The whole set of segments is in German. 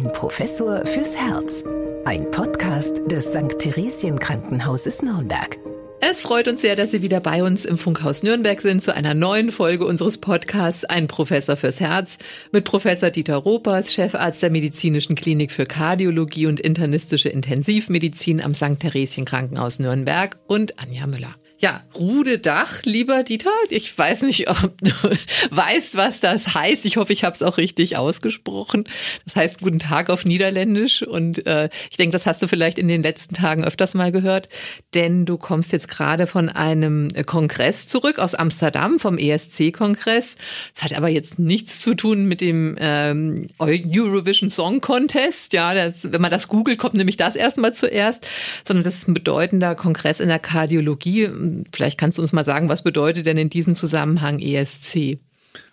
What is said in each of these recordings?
Ein Professor fürs Herz. Ein Podcast des St. Theresien Krankenhauses Nürnberg. Es freut uns sehr, dass Sie wieder bei uns im Funkhaus Nürnberg sind zu einer neuen Folge unseres Podcasts Ein Professor fürs Herz mit Professor Dieter Ropers, Chefarzt der Medizinischen Klinik für Kardiologie und internistische Intensivmedizin am St. Theresien Krankenhaus Nürnberg und Anja Müller. Ja, Rude Dach, lieber Dieter. Ich weiß nicht, ob du weißt, was das heißt. Ich hoffe, ich habe es auch richtig ausgesprochen. Das heißt Guten Tag auf Niederländisch. Und äh, ich denke, das hast du vielleicht in den letzten Tagen öfters mal gehört. Denn du kommst jetzt gerade von einem Kongress zurück aus Amsterdam, vom ESC-Kongress. Das hat aber jetzt nichts zu tun mit dem ähm, Eurovision Song Contest. Ja, das, wenn man das googelt, kommt nämlich das erstmal zuerst. Sondern das ist ein bedeutender Kongress in der Kardiologie Vielleicht kannst du uns mal sagen, was bedeutet denn in diesem Zusammenhang ESC?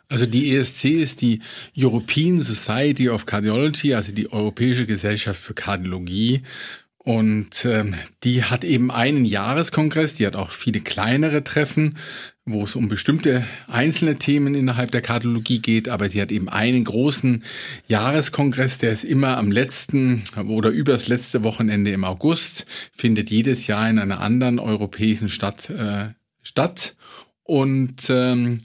Also die ESC ist die European Society of Cardiology, also die Europäische Gesellschaft für Kardiologie. Und ähm, die hat eben einen Jahreskongress, die hat auch viele kleinere Treffen, wo es um bestimmte einzelne Themen innerhalb der Kardiologie geht, aber sie hat eben einen großen Jahreskongress, der ist immer am letzten oder übers letzte Wochenende im August, findet jedes Jahr in einer anderen europäischen Stadt äh, statt. Und ähm,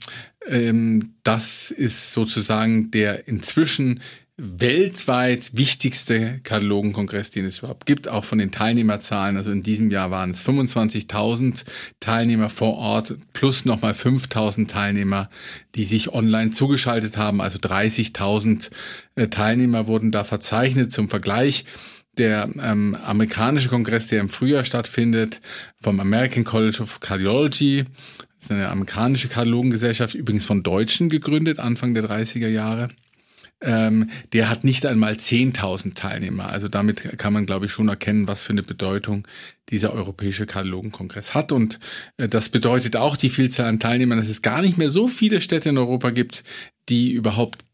ähm, das ist sozusagen der inzwischen weltweit wichtigste Katalogenkongress, den es überhaupt gibt, auch von den Teilnehmerzahlen. Also in diesem Jahr waren es 25.000 Teilnehmer vor Ort plus nochmal 5.000 Teilnehmer, die sich online zugeschaltet haben. Also 30.000 äh, Teilnehmer wurden da verzeichnet zum Vergleich. Der ähm, amerikanische Kongress, der im Frühjahr stattfindet, vom American College of Cardiology, das ist eine amerikanische Kardiologengesellschaft, übrigens von Deutschen gegründet, Anfang der 30er Jahre ähm, der hat nicht einmal 10.000 Teilnehmer. Also damit kann man, glaube ich, schon erkennen, was für eine Bedeutung dieser Europäische Kardiologenkongress hat. Und äh, das bedeutet auch die Vielzahl an Teilnehmern, dass es gar nicht mehr so viele Städte in Europa gibt, die überhaupt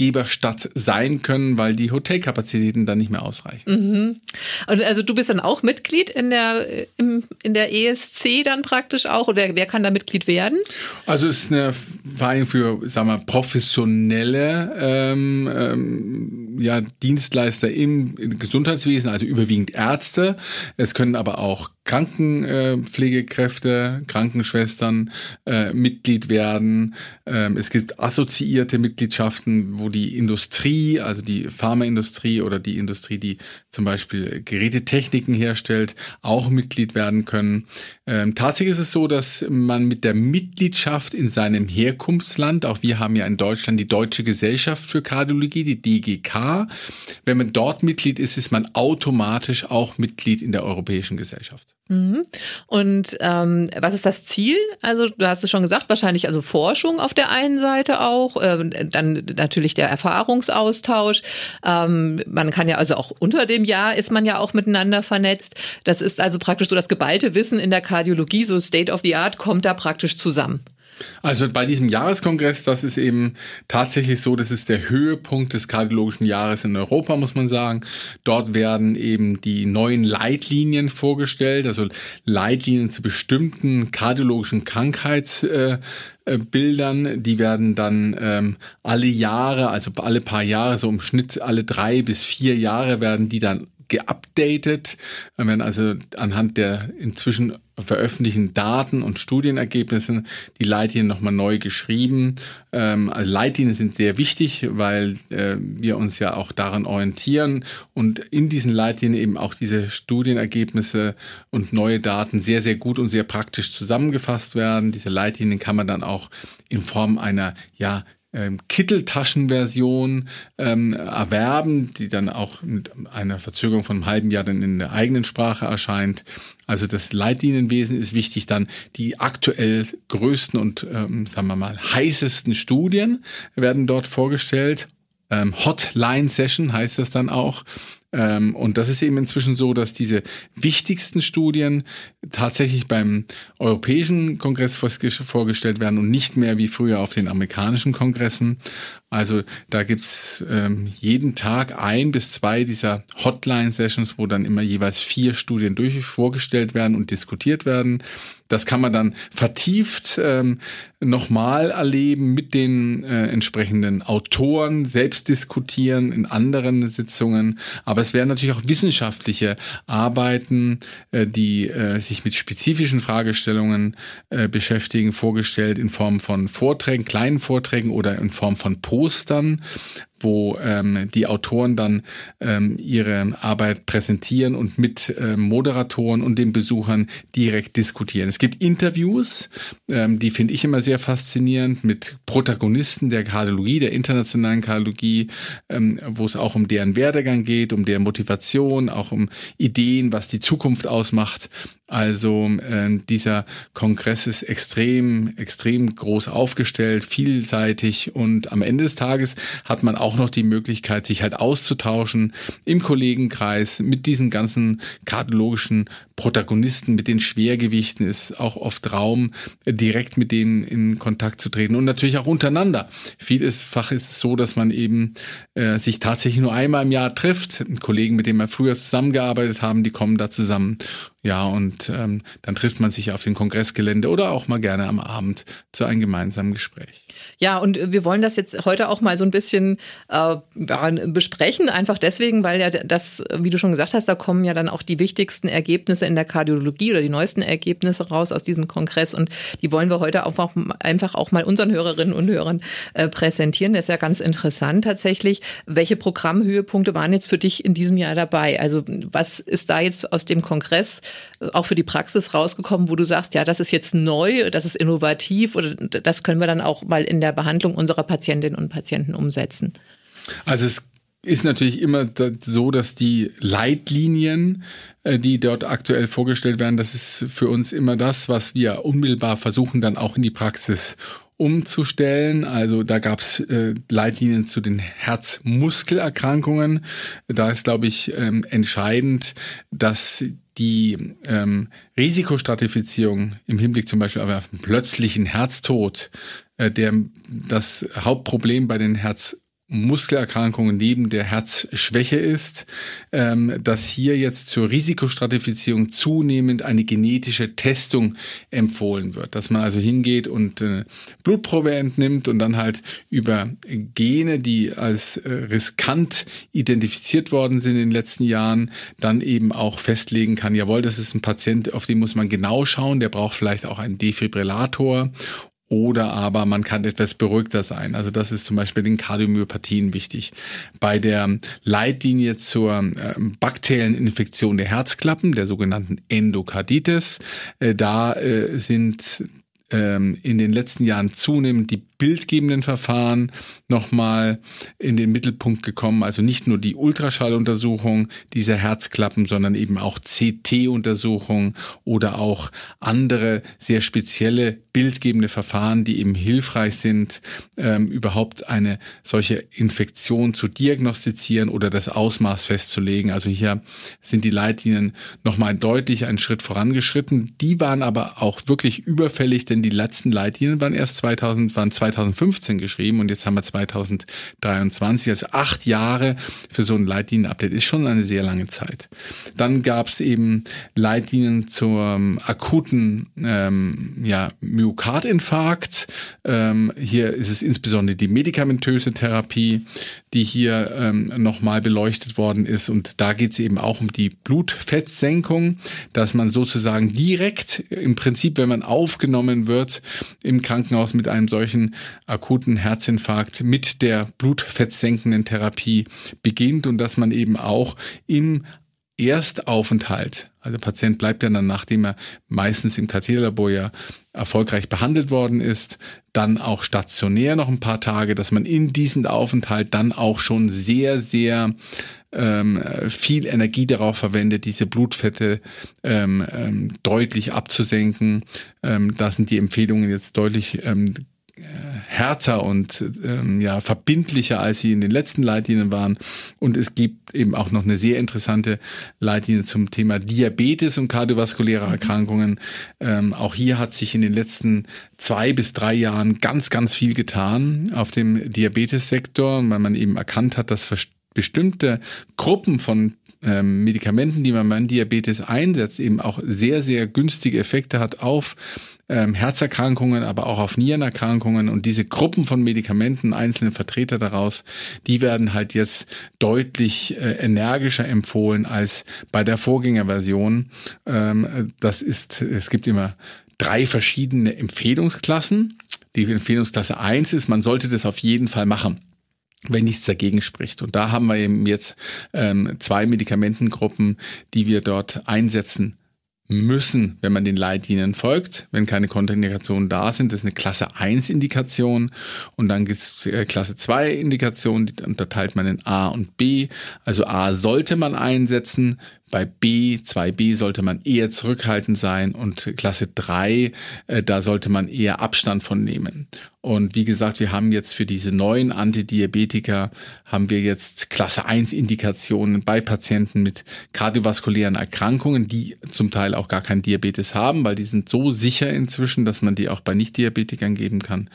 Gastgeberstadt sein können, weil die Hotelkapazitäten dann nicht mehr ausreichen. Mhm. Und also du bist dann auch Mitglied in der, im, in der ESC dann praktisch auch oder wer kann da Mitglied werden? Also es ist eine Vereinigung für, sagen wir, professionelle ähm, ähm, ja, Dienstleister im Gesundheitswesen, also überwiegend Ärzte. Es können aber auch Krankenpflegekräfte, Krankenschwestern äh, Mitglied werden. Ähm, es gibt assoziierte Mitgliedschaften, wo die Industrie, also die Pharmaindustrie oder die Industrie, die zum Beispiel Gerätetechniken herstellt, auch Mitglied werden können. Ähm, tatsächlich ist es so, dass man mit der Mitgliedschaft in seinem Herkunftsland, auch wir haben ja in Deutschland die Deutsche Gesellschaft für Kardiologie, die DGK, wenn man dort Mitglied ist, ist man automatisch auch Mitglied in der Europäischen Gesellschaft. Mhm. Und ähm, was ist das Ziel? Also du hast es schon gesagt, wahrscheinlich also Forschung auf der einen Seite auch, äh, dann natürlich der Erfahrungsaustausch. Ähm, man kann ja also auch unter dem Jahr ist man ja auch miteinander vernetzt. Das ist also praktisch so das geballte Wissen in der Kardiologie, so State of the Art kommt da praktisch zusammen. Also bei diesem Jahreskongress, das ist eben tatsächlich so, das ist der Höhepunkt des kardiologischen Jahres in Europa, muss man sagen. Dort werden eben die neuen Leitlinien vorgestellt, also Leitlinien zu bestimmten kardiologischen Krankheitsbildern. Äh, die werden dann ähm, alle Jahre, also alle paar Jahre, so im Schnitt alle drei bis vier Jahre werden die dann geupdatet, werden also anhand der inzwischen veröffentlichten Daten und Studienergebnissen die Leitlinien nochmal neu geschrieben. Ähm, also Leitlinien sind sehr wichtig, weil äh, wir uns ja auch daran orientieren und in diesen Leitlinien eben auch diese Studienergebnisse und neue Daten sehr, sehr gut und sehr praktisch zusammengefasst werden. Diese Leitlinien kann man dann auch in Form einer ja Kitteltaschenversion ähm, erwerben, die dann auch mit einer Verzögerung von einem halben Jahr dann in der eigenen Sprache erscheint. Also das Leitlinienwesen ist wichtig. Dann die aktuell größten und, ähm, sagen wir mal, heißesten Studien werden dort vorgestellt. Ähm, Hotline Session heißt das dann auch. Ähm, und das ist eben inzwischen so, dass diese wichtigsten Studien tatsächlich beim Europäischen Kongress vorgestellt werden und nicht mehr wie früher auf den amerikanischen Kongressen. Also da gibt's ähm, jeden Tag ein bis zwei dieser Hotline-Sessions, wo dann immer jeweils vier Studien durch vorgestellt werden und diskutiert werden. Das kann man dann vertieft ähm, nochmal erleben mit den äh, entsprechenden Autoren, selbst diskutieren in anderen Sitzungen. Aber es werden natürlich auch wissenschaftliche Arbeiten, äh, die äh, sich mit spezifischen Fragestellungen äh, beschäftigen, vorgestellt in Form von Vorträgen, kleinen Vorträgen oder in Form von Postern wo ähm, die Autoren dann ähm, ihre Arbeit präsentieren und mit ähm, Moderatoren und den Besuchern direkt diskutieren. Es gibt Interviews, ähm, die finde ich immer sehr faszinierend, mit Protagonisten der Kardiologie, der internationalen Kardiologie, ähm, wo es auch um deren Werdegang geht, um deren Motivation, auch um Ideen, was die Zukunft ausmacht. Also äh, dieser Kongress ist extrem, extrem groß aufgestellt, vielseitig und am Ende des Tages hat man auch noch die Möglichkeit, sich halt auszutauschen im Kollegenkreis mit diesen ganzen kardiologischen Protagonisten, mit den Schwergewichten ist auch oft Raum, direkt mit denen in Kontakt zu treten und natürlich auch untereinander. Vielfach ist es so, dass man eben äh, sich tatsächlich nur einmal im Jahr trifft. Kollegen, mit denen wir früher zusammengearbeitet haben, die kommen da zusammen ja, und ähm, dann trifft man sich auf dem Kongressgelände oder auch mal gerne am Abend zu einem gemeinsamen Gespräch. Ja, und wir wollen das jetzt heute auch mal so ein bisschen äh, besprechen, einfach deswegen, weil ja das, wie du schon gesagt hast, da kommen ja dann auch die wichtigsten Ergebnisse in der Kardiologie oder die neuesten Ergebnisse raus aus diesem Kongress und die wollen wir heute auch einfach auch mal unseren Hörerinnen und Hörern äh, präsentieren. Das ist ja ganz interessant tatsächlich. Welche Programmhöhepunkte waren jetzt für dich in diesem Jahr dabei? Also was ist da jetzt aus dem Kongress auch für die Praxis rausgekommen, wo du sagst, ja, das ist jetzt neu, das ist innovativ oder das können wir dann auch mal in der Behandlung unserer Patientinnen und Patienten umsetzen? Also es ist natürlich immer so, dass die Leitlinien, äh, die dort aktuell vorgestellt werden, das ist für uns immer das, was wir unmittelbar versuchen dann auch in die Praxis umzustellen. Also da gab es äh, Leitlinien zu den Herzmuskelerkrankungen. Da ist, glaube ich, ähm, entscheidend, dass die ähm, Risikostratifizierung im Hinblick zum Beispiel auf einen plötzlichen Herztod, äh, der das Hauptproblem bei den Herz Muskelerkrankungen neben der Herzschwäche ist, ähm, dass hier jetzt zur Risikostratifizierung zunehmend eine genetische Testung empfohlen wird. Dass man also hingeht und äh, Blutprobe entnimmt und dann halt über Gene, die als äh, riskant identifiziert worden sind in den letzten Jahren, dann eben auch festlegen kann, jawohl, das ist ein Patient, auf den muss man genau schauen, der braucht vielleicht auch einen Defibrillator oder aber man kann etwas beruhigter sein. Also das ist zum Beispiel den Kardiomyopathien wichtig. Bei der Leitlinie zur äh, bakteriellen Infektion der Herzklappen, der sogenannten Endokarditis, äh, da äh, sind ähm, in den letzten Jahren zunehmend die bildgebenden Verfahren nochmal in den Mittelpunkt gekommen. Also nicht nur die Ultraschalluntersuchung dieser Herzklappen, sondern eben auch CT-Untersuchung oder auch andere sehr spezielle bildgebende Verfahren, die eben hilfreich sind, ähm, überhaupt eine solche Infektion zu diagnostizieren oder das Ausmaß festzulegen. Also hier sind die Leitlinien nochmal deutlich einen Schritt vorangeschritten. Die waren aber auch wirklich überfällig, denn die letzten Leitlinien waren erst 2000, waren 2000 2015 geschrieben und jetzt haben wir 2023, also acht Jahre für so ein Leitlinien-Update ist schon eine sehr lange Zeit. Dann gab es eben Leitlinien zum akuten ähm, ja, Myokardinfarkt. Ähm, hier ist es insbesondere die medikamentöse Therapie, die hier ähm, nochmal beleuchtet worden ist. Und da geht es eben auch um die Blutfettsenkung, dass man sozusagen direkt im Prinzip, wenn man aufgenommen wird im Krankenhaus mit einem solchen akuten Herzinfarkt mit der blutfettsenkenden Therapie beginnt und dass man eben auch im Erstaufenthalt, also der Patient bleibt ja dann, nachdem er meistens im Katheterlabor ja erfolgreich behandelt worden ist, dann auch stationär noch ein paar Tage, dass man in diesen Aufenthalt dann auch schon sehr, sehr ähm, viel Energie darauf verwendet, diese Blutfette ähm, ähm, deutlich abzusenken. Ähm, da sind die Empfehlungen jetzt deutlich ähm, härter und ähm, ja verbindlicher, als sie in den letzten Leitlinien waren. Und es gibt eben auch noch eine sehr interessante Leitlinie zum Thema Diabetes und kardiovaskuläre mhm. Erkrankungen. Ähm, auch hier hat sich in den letzten zwei bis drei Jahren ganz, ganz viel getan auf dem Diabetessektor, weil man eben erkannt hat, dass bestimmte Gruppen von ähm, Medikamenten, die man beim Diabetes einsetzt, eben auch sehr, sehr günstige Effekte hat auf ähm, Herzerkrankungen, aber auch auf Nierenerkrankungen. Und diese Gruppen von Medikamenten, einzelne Vertreter daraus, die werden halt jetzt deutlich äh, energischer empfohlen als bei der Vorgängerversion. Ähm, das ist, es gibt immer drei verschiedene Empfehlungsklassen. Die Empfehlungsklasse eins ist, man sollte das auf jeden Fall machen wenn nichts dagegen spricht. Und da haben wir eben jetzt ähm, zwei Medikamentengruppen, die wir dort einsetzen müssen, wenn man den Leitlinien folgt. Wenn keine Kontraindikationen da sind, ist eine Klasse 1 Indikation und dann gibt es äh, Klasse 2 Indikationen, die unterteilt man in A und B. Also A sollte man einsetzen, bei B, 2b sollte man eher zurückhaltend sein und Klasse 3, äh, da sollte man eher Abstand von nehmen. Und wie gesagt, wir haben jetzt für diese neuen Antidiabetika haben wir jetzt Klasse 1 Indikationen bei Patienten mit kardiovaskulären Erkrankungen, die zum Teil auch gar kein Diabetes haben, weil die sind so sicher inzwischen, dass man die auch bei Nicht-Diabetikern geben kann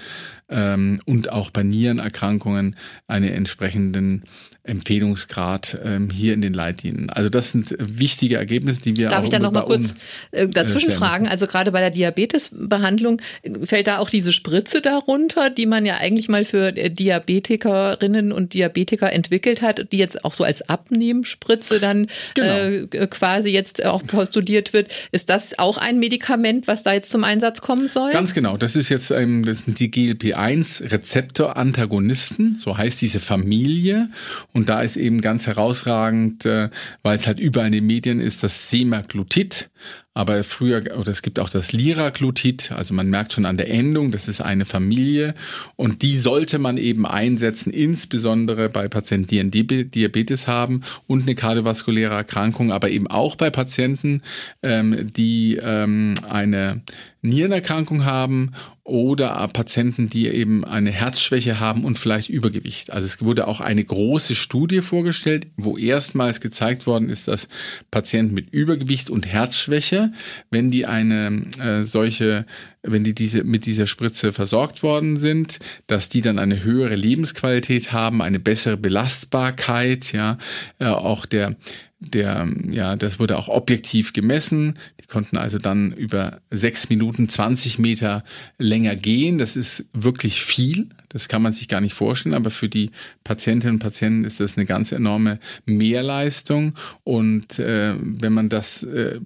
ähm, und auch bei Nierenerkrankungen einen entsprechenden Empfehlungsgrad ähm, hier in den Leitlinien. Also das sind wichtige Ergebnisse, die wir Darf auch ich da noch mal kurz um, äh, dazwischen fragen? Also gerade bei der Diabetesbehandlung fällt da auch diese Spritze darunter, die man ja eigentlich mal für äh, Diabetikerinnen und Diabetiker entwickelt hat, die jetzt auch so als Abnehmspritze dann genau. äh, quasi jetzt auch postuliert wird. Ist das auch ein Medikament, was da jetzt zum Einsatz kommen soll? Ganz genau. Das ist jetzt ähm, das sind die GLP-1 Rezeptorantagonisten, so heißt diese Familie. Und da ist eben ganz herausragend, äh, weil es halt überall in den Medien ist, das Semaglutid. Aber früher, oder es gibt auch das Liraglutid, also man merkt schon an der Endung, das ist eine Familie. Und die sollte man eben einsetzen, insbesondere bei Patienten, die Diabetes haben und eine kardiovaskuläre Erkrankung, aber eben auch bei Patienten, ähm, die ähm, eine Nierenerkrankung haben oder Patienten, die eben eine Herzschwäche haben und vielleicht Übergewicht. Also es wurde auch eine große Studie vorgestellt, wo erstmals gezeigt worden ist, dass Patienten mit Übergewicht und Herzschwäche, wenn die eine äh, solche wenn die diese mit dieser Spritze versorgt worden sind, dass die dann eine höhere Lebensqualität haben, eine bessere Belastbarkeit, ja, äh, auch der der, ja, das wurde auch objektiv gemessen. Die konnten also dann über sechs Minuten 20 Meter länger gehen. Das ist wirklich viel. Das kann man sich gar nicht vorstellen. Aber für die Patientinnen und Patienten ist das eine ganz enorme Mehrleistung. Und äh, wenn man das äh,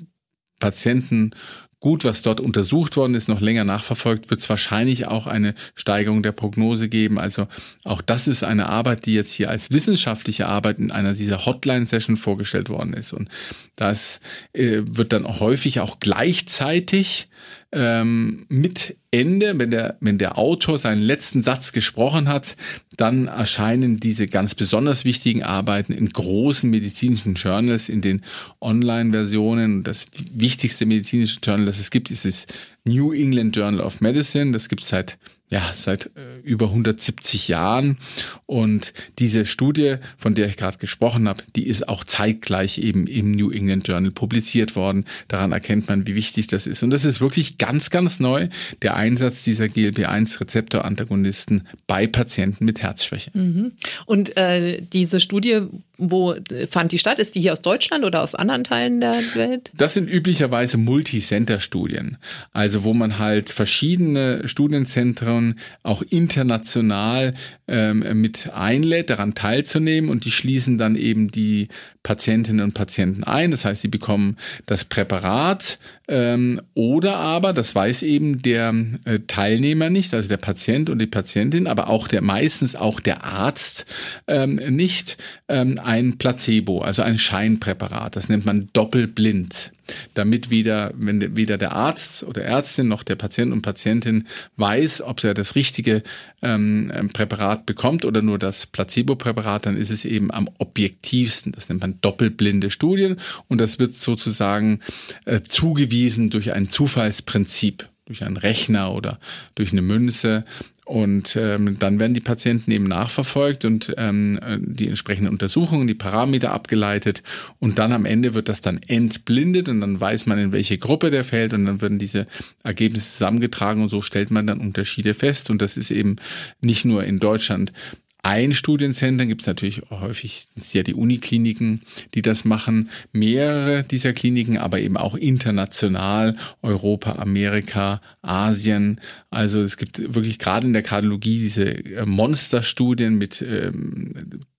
Patienten gut, was dort untersucht worden ist, noch länger nachverfolgt, wird es wahrscheinlich auch eine Steigerung der Prognose geben. Also auch das ist eine Arbeit, die jetzt hier als wissenschaftliche Arbeit in einer dieser Hotline-Session vorgestellt worden ist. Und das äh, wird dann auch häufig auch gleichzeitig ähm, mit Ende, wenn der, wenn der Autor seinen letzten Satz gesprochen hat, dann erscheinen diese ganz besonders wichtigen Arbeiten in großen medizinischen Journals, in den Online-Versionen. Das wichtigste medizinische Journal, das es gibt, ist das New England Journal of Medicine. Das gibt es seit ja, seit äh, über 170 Jahren. Und diese Studie, von der ich gerade gesprochen habe, die ist auch zeitgleich eben im New England Journal publiziert worden. Daran erkennt man, wie wichtig das ist. Und das ist wirklich ganz, ganz neu, der Einsatz dieser GLP-1-Rezeptorantagonisten bei Patienten mit Herzschwäche. Mhm. Und äh, diese Studie, wo fand die statt? Ist die hier aus Deutschland oder aus anderen Teilen der Welt? Das sind üblicherweise Multicenter-Studien. Also wo man halt verschiedene Studienzentren auch international ähm, mit einlädt, daran teilzunehmen und die schließen dann eben die Patientinnen und Patienten ein. Das heißt, sie bekommen das Präparat ähm, oder aber, das weiß eben der äh, Teilnehmer nicht, also der Patient und die Patientin, aber auch der meistens auch der Arzt ähm, nicht, ähm, ein Placebo, also ein Scheinpräparat. Das nennt man doppelblind damit weder, wenn weder der Arzt oder Ärztin noch der Patient und Patientin weiß, ob er das richtige ähm, Präparat bekommt oder nur das Placebo-Präparat, dann ist es eben am objektivsten. Das nennt man doppelblinde Studien und das wird sozusagen äh, zugewiesen durch ein Zufallsprinzip durch einen Rechner oder durch eine Münze. Und ähm, dann werden die Patienten eben nachverfolgt und ähm, die entsprechenden Untersuchungen, die Parameter abgeleitet und dann am Ende wird das dann entblindet und dann weiß man, in welche Gruppe der fällt und dann werden diese Ergebnisse zusammengetragen und so stellt man dann Unterschiede fest. Und das ist eben nicht nur in Deutschland ein Studienzentrum, gibt es natürlich häufig ja die Unikliniken, die das machen, mehrere dieser Kliniken, aber eben auch international, Europa, Amerika, Asien. Also es gibt wirklich gerade in der Kardiologie diese äh, Monsterstudien mit ähm,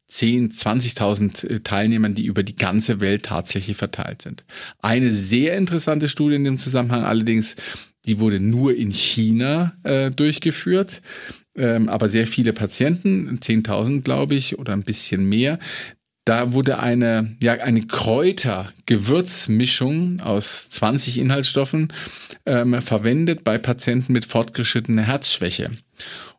10, 20.000 äh, Teilnehmern, die über die ganze Welt tatsächlich verteilt sind. Eine sehr interessante Studie in dem Zusammenhang allerdings, die wurde nur in China äh, durchgeführt ähm, aber sehr viele Patienten, 10.000 glaube ich oder ein bisschen mehr. Da wurde eine, ja, eine Kräuter-Gewürzmischung aus 20 Inhaltsstoffen ähm, verwendet bei Patienten mit fortgeschrittener Herzschwäche.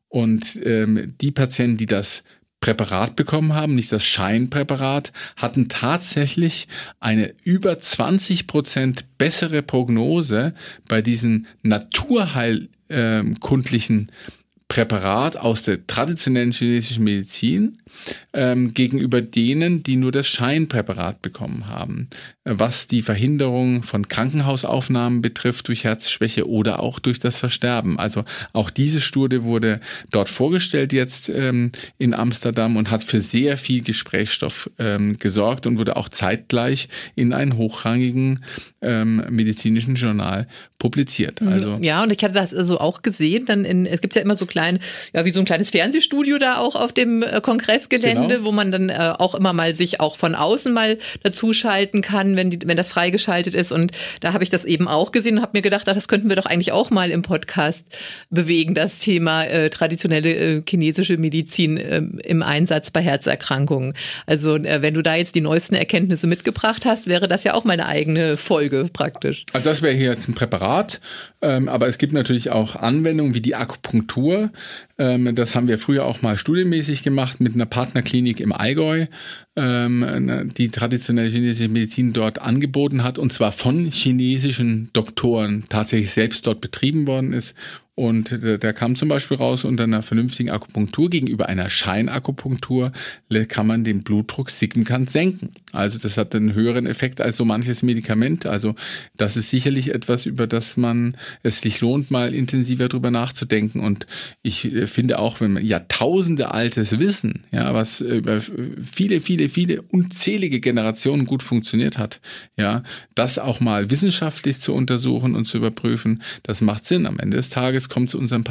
Und ähm, die Patienten, die das Präparat bekommen haben, nicht das Scheinpräparat, hatten tatsächlich eine über 20 Prozent bessere Prognose bei diesen naturheilkundlichen äh, Präparat aus der traditionellen chinesischen Medizin ähm, gegenüber denen, die nur das Scheinpräparat bekommen haben, was die Verhinderung von Krankenhausaufnahmen betrifft durch Herzschwäche oder auch durch das Versterben. Also auch diese Studie wurde dort vorgestellt jetzt ähm, in Amsterdam und hat für sehr viel Gesprächsstoff ähm, gesorgt und wurde auch zeitgleich in einen hochrangigen ähm, medizinischen Journal publiziert. Mhm. Also ja, und ich hatte das also auch gesehen. Dann in, es gibt ja immer so klein, ja wie so ein kleines Fernsehstudio da auch auf dem äh, Kongress Kongressgelände, genau. wo man dann äh, auch immer mal sich auch von außen mal dazuschalten kann, wenn, die, wenn das freigeschaltet ist. Und da habe ich das eben auch gesehen und habe mir gedacht, ach, das könnten wir doch eigentlich auch mal im Podcast bewegen, das Thema äh, traditionelle äh, chinesische Medizin äh, im Einsatz bei Herzerkrankungen. Also äh, wenn du da jetzt die neuesten Erkenntnisse mitgebracht hast, wäre das ja auch meine eigene Folge praktisch. Also das wäre hier jetzt ein Präparat, ähm, aber es gibt natürlich auch Anwendungen wie die Akupunktur. Ähm, das haben wir früher auch mal studienmäßig gemacht mit einer Partnerklinik im Allgäu, ähm, die traditionelle chinesische Medizin dort angeboten hat und zwar von chinesischen Doktoren tatsächlich selbst dort betrieben worden ist und der, kam zum Beispiel raus, unter einer vernünftigen Akupunktur gegenüber einer Scheinakupunktur kann man den Blutdruck signifikant senken. Also das hat einen höheren Effekt als so manches Medikament. Also das ist sicherlich etwas, über das man es sich lohnt, mal intensiver drüber nachzudenken. Und ich äh, finde auch, wenn man Jahrtausende altes Wissen, ja, was über viele, viele, viele unzählige Generationen gut funktioniert hat, ja, das auch mal wissenschaftlich zu untersuchen und zu überprüfen, das macht Sinn. Am Ende des Tages es kommt zu unseren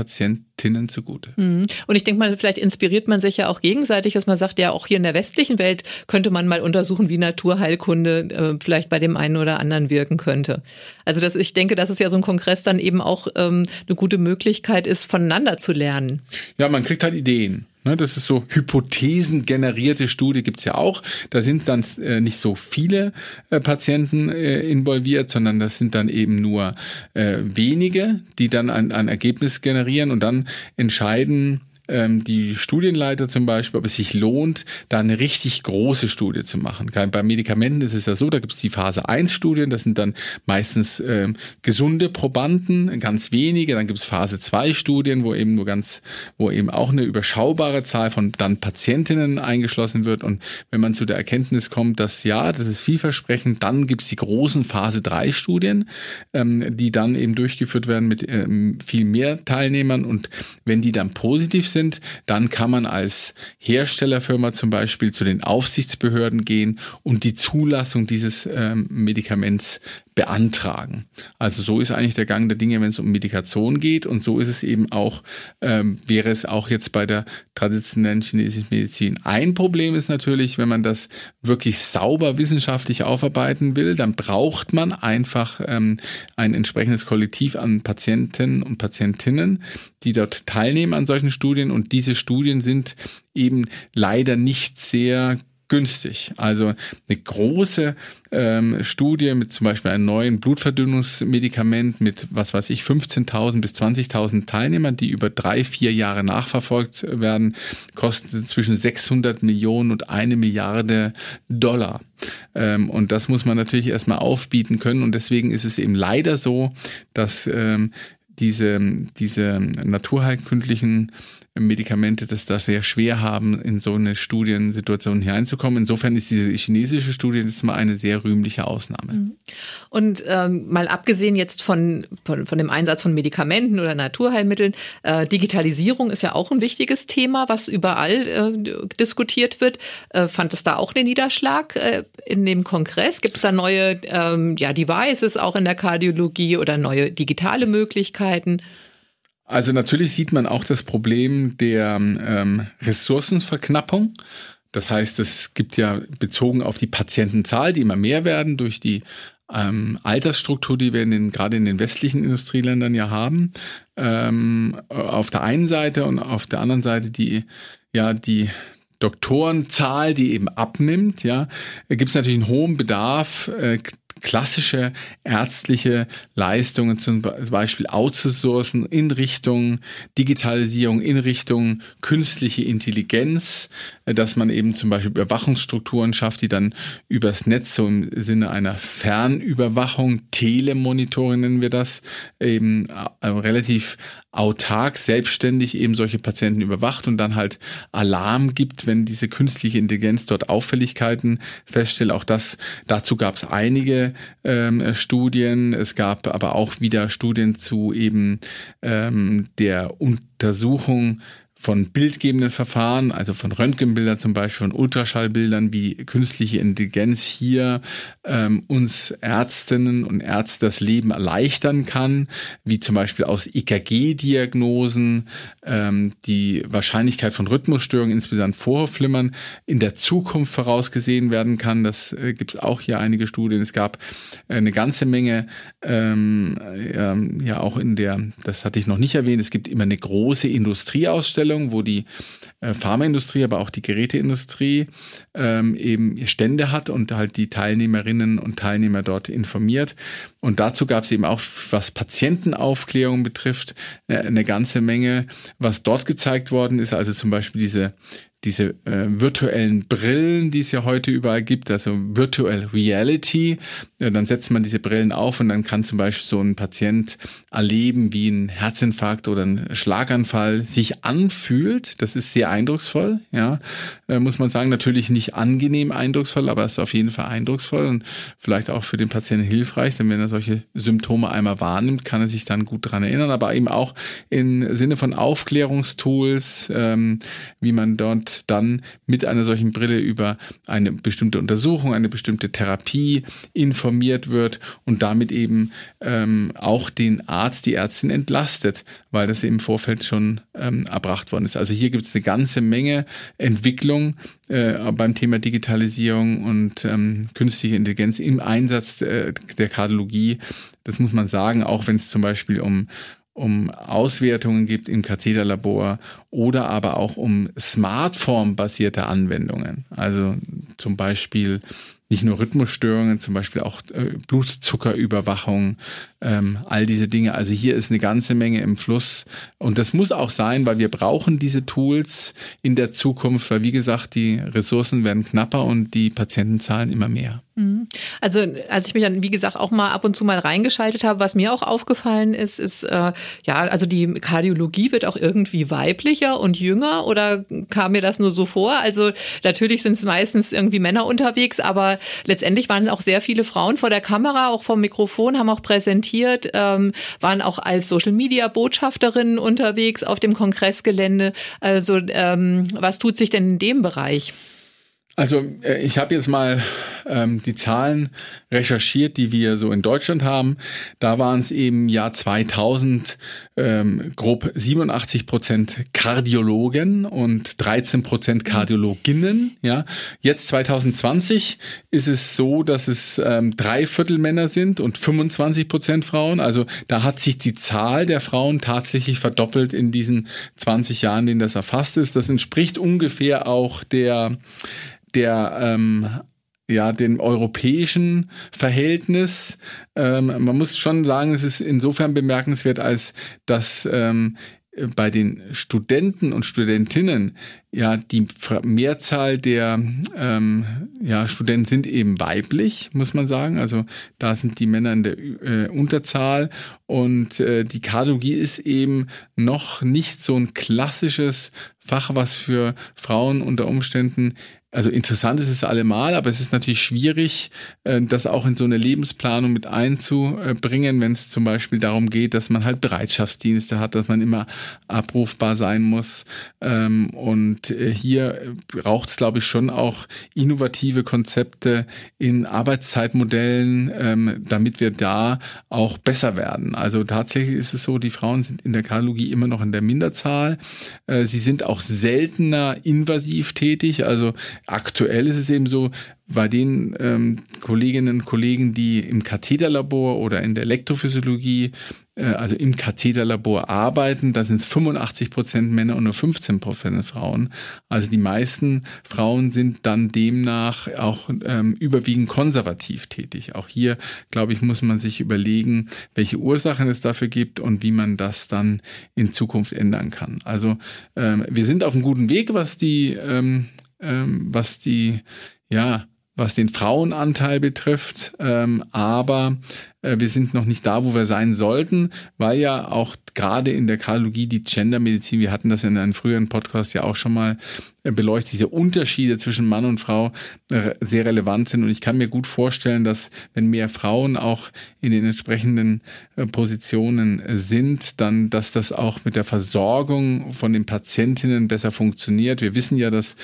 Patientinnen zugute. Mhm. Und ich denke mal, vielleicht inspiriert man sich ja auch gegenseitig, dass man sagt, ja, auch hier in der westlichen Welt könnte man mal untersuchen, wie Naturheilkunde äh, vielleicht bei dem einen oder anderen wirken könnte. Also das, ich denke, dass es ja so ein Kongress dann eben auch ähm, eine gute Möglichkeit ist, voneinander zu lernen. Ja, man kriegt halt Ideen. Ne, das ist so hypothesengenerierte Studie gibt's ja auch. Da sind dann äh, nicht so viele äh, Patienten äh, involviert, sondern das sind dann eben nur wenige, die dann ein, ein Ergebnis generieren und dann entscheiden ähm, die Studienleiter zum Beispiel, ob es sich lohnt, da eine richtig große Studie zu machen. Bei Medikamenten ist es ja so, da gibt es die Phase 1 Studien, das sind dann meistens ähm, gesunde Probanden, ganz wenige, dann gibt es Phase 2 Studien, wo eben nur ganz, wo eben auch eine überschaubare Zahl von dann Patientinnen eingeschlossen wird. Und wenn man zu der Erkenntnis kommt, dass ja, das ist vielversprechend, dann gibt es die großen Phase 3 Studien, ähm, die dann eben durchgeführt werden mit ähm, viel mehr Teilnehmern. Und wenn die dann positiv sind, sind, dann kann man als Herstellerfirma zum Beispiel zu den Aufsichtsbehörden gehen und die Zulassung dieses ähm, Medikaments beantragen. Also so ist eigentlich der Gang der Dinge, wenn es um Medikation geht und so ist es eben auch, ähm, wäre es auch jetzt bei der traditionellen chinesischen Medizin. Ein Problem ist natürlich, wenn man das wirklich sauber wissenschaftlich aufarbeiten will, dann braucht man einfach ähm, ein entsprechendes Kollektiv an Patienten und Patientinnen, die dort teilnehmen an solchen Studien und diese Studien sind eben leider nicht sehr günstig. Also eine große ähm, Studie mit zum Beispiel einem neuen Blutverdünnungsmedikament mit, was weiß ich, 15.000 bis 20.000 Teilnehmern, die über drei, vier Jahre nachverfolgt werden, kostet zwischen 600 Millionen und eine Milliarde Dollar. Ähm, und das muss man natürlich erstmal aufbieten können. Und deswegen ist es eben leider so, dass ähm, diese, diese naturheilkundlichen Medikamente das da sehr schwer haben, in so eine Studiensituation hineinzukommen. Insofern ist diese chinesische Studie jetzt mal eine sehr rühmliche Ausnahme. Mhm. Und ähm, mal abgesehen jetzt von, von, von, dem Einsatz von Medikamenten oder Naturheilmitteln, äh, Digitalisierung ist ja auch ein wichtiges Thema, was überall äh, diskutiert wird. Äh, fand es da auch den Niederschlag äh, in dem Kongress? Gibt es da neue ähm, ja, Devices auch in der Kardiologie oder neue digitale Möglichkeiten? Also natürlich sieht man auch das Problem der ähm, Ressourcenverknappung. Das heißt, es gibt ja bezogen auf die Patientenzahl, die immer mehr werden durch die ähm, Altersstruktur, die wir in den, gerade in den westlichen Industrieländern ja haben, ähm, auf der einen Seite und auf der anderen Seite die, ja, die Doktorenzahl, die eben abnimmt, ja, gibt es natürlich einen hohen Bedarf, äh, klassische ärztliche Leistungen zum Beispiel outzusourcen in Richtung Digitalisierung, in Richtung künstliche Intelligenz, äh, dass man eben zum Beispiel Überwachungsstrukturen schafft, die dann übers Netz so im Sinne einer Fernüberwachung, Telemonitoring nennen wir das, eben äh, relativ autark, selbstständig eben solche Patienten überwacht und dann halt Alarm gibt, wenn diese künstliche Intelligenz dort Auffälligkeiten feststellt. Auch das, dazu gab es einige ähm, Studien. Es gab aber auch wieder Studien zu eben ähm, der Untersuchung von bildgebenden Verfahren, also von Röntgenbildern zum Beispiel, von Ultraschallbildern, wie künstliche Intelligenz hier ähm, uns Ärztinnen und Ärzte das Leben erleichtern kann, wie zum Beispiel aus EKG-Diagnosen ähm, die Wahrscheinlichkeit von Rhythmusstörungen, insbesondere Vorhofflimmern, in der Zukunft vorausgesehen werden kann. Das äh, gibt es auch hier einige Studien. Es gab äh, eine ganze Menge, ähm, äh, ja auch in der, das hatte ich noch nicht erwähnt, es gibt immer eine große Industrieausstellung Ausstellung, wo die äh, Pharmaindustrie, aber auch die Geräteindustrie ähm, eben Stände hat und halt die Teilnehmerinnen und Teilnehmer dort informiert. Und dazu gab es eben auch, was Patientenaufklärung betrifft, eine, eine ganze Menge, was dort gezeigt worden ist. Also zum Beispiel diese diese äh, virtuellen Brillen, die es ja heute überall gibt, also Virtual Reality. Ja, dann setzt man diese Brillen auf und dann kann zum Beispiel so ein Patient erleben, wie ein Herzinfarkt oder ein Schlaganfall sich anfühlt. Das ist sehr eindrucksvoll, ja, äh, muss man sagen. Natürlich nicht angenehm eindrucksvoll, aber es ist auf jeden Fall eindrucksvoll und vielleicht auch für den Patienten hilfreich, denn wenn er solche Symptome einmal wahrnimmt, kann er sich dann gut dran erinnern, aber eben auch im Sinne von Aufklärungstools, ähm, wie man dort dann mit einer solchen Brille über eine bestimmte Untersuchung, eine bestimmte Therapie informiert wird und damit eben ähm, auch den Arzt, die Ärztin entlastet, weil das im Vorfeld schon ähm, erbracht worden ist. Also hier gibt es eine ganze Menge Entwicklung äh, beim Thema Digitalisierung und ähm, künstliche Intelligenz im Einsatz äh, der Kardiologie. Das muss man sagen, auch wenn es zum Beispiel um um Auswertungen gibt im Katheterlabor oder aber auch um Smartphone-basierte Anwendungen. Also zum Beispiel nicht nur Rhythmusstörungen, zum Beispiel auch äh, Blutzuckerüberwachung, ähm, all diese Dinge. Also hier ist eine ganze Menge im Fluss. Und das muss auch sein, weil wir brauchen diese Tools in der Zukunft, weil wie gesagt, die Ressourcen werden knapper und die Patientenzahlen immer mehr. Mhm. Also als ich mich dann, wie gesagt, auch mal ab und zu mal reingeschaltet habe, was mir auch aufgefallen ist, ist, äh, ja, also die Kardiologie wird auch irgendwie weiblicher und jünger oder kam mir das nur so vor? Also natürlich sind es meistens irgendwie Männer unterwegs, aber letztendlich waren auch sehr viele Frauen vor der Kamera, auch vom Mikrofon, haben auch präsentiert, ähm, waren auch als Social Media Botschafterinnen unterwegs auf dem Kongressgelände. Also ähm, was tut sich denn in dem Bereich? Also äh, ich habe jetzt mal ähm, die Zahlen recherchiert, die wir so in Deutschland haben. Da waren es im Jahr 2000 ähm, grob 87 Prozent Kardiologen und 13 Prozent Kardiologinnen. Ja, jetzt 2020 ist es so, dass es ähm, drei Viertel Männer sind und 25 Prozent Frauen. Also da hat sich die Zahl der Frauen tatsächlich verdoppelt in diesen 20 Jahren, in denen das erfasst ist. Das entspricht ungefähr auch der der ähm, ja, dem europäischen Verhältnis. Ähm, man muss schon sagen, es ist insofern bemerkenswert, als dass ähm, äh, bei den Studenten und Studentinnen ja die Mehrzahl der ähm, ja, Studenten sind eben weiblich, muss man sagen. Also da sind die Männer in der äh, Unterzahl und äh, die Kardiologie ist eben noch nicht so ein klassisches Fach, was für Frauen unter Umständen also interessant ist es allemal, aber es ist natürlich schwierig, äh, das auch in so eine Lebensplanung mit einzubringen, wenn es zum Beispiel darum geht, dass man halt Bereitschaftsdienste hat, dass man immer abrufbar sein muss. Ähm, und äh, hier braucht es, glaube ich, schon auch innovative Konzepte in Arbeitszeitmodellen, ähm, damit wir da auch besser werden. Also tatsächlich ist es so, die Frauen sind in der Kardiologie immer noch in der Minderzahl. Äh, sie sind auch seltener invasiv tätig. Also aktuell ist es eben so, bei den ähm, Kolleginnen und Kollegen, die im Katheterlabor oder in der Elektrophysiologie, äh, also im Katheterlabor arbeiten, da sind es 85 Prozent Männer und nur 15 Prozent Frauen. Also die meisten Frauen sind dann demnach auch ähm, überwiegend konservativ tätig. Auch hier, glaube ich, muss man sich überlegen, welche Ursachen es dafür gibt und wie man das dann in Zukunft ändern kann. Also ähm, wir sind auf einem guten Weg, was die ähm, ähm, was die, ja, was den Frauenanteil betrifft, ähm, aber wir sind noch nicht da, wo wir sein sollten, weil ja auch gerade in der Kardiologie die Gendermedizin, wir hatten das in einem früheren Podcast ja auch schon mal äh, beleuchtet, diese Unterschiede zwischen Mann und Frau äh, sehr relevant sind. Und ich kann mir gut vorstellen, dass wenn mehr Frauen auch in den entsprechenden Positionen sind, dann, dass das auch mit der Versorgung von den Patientinnen besser funktioniert. Wir wissen ja, dass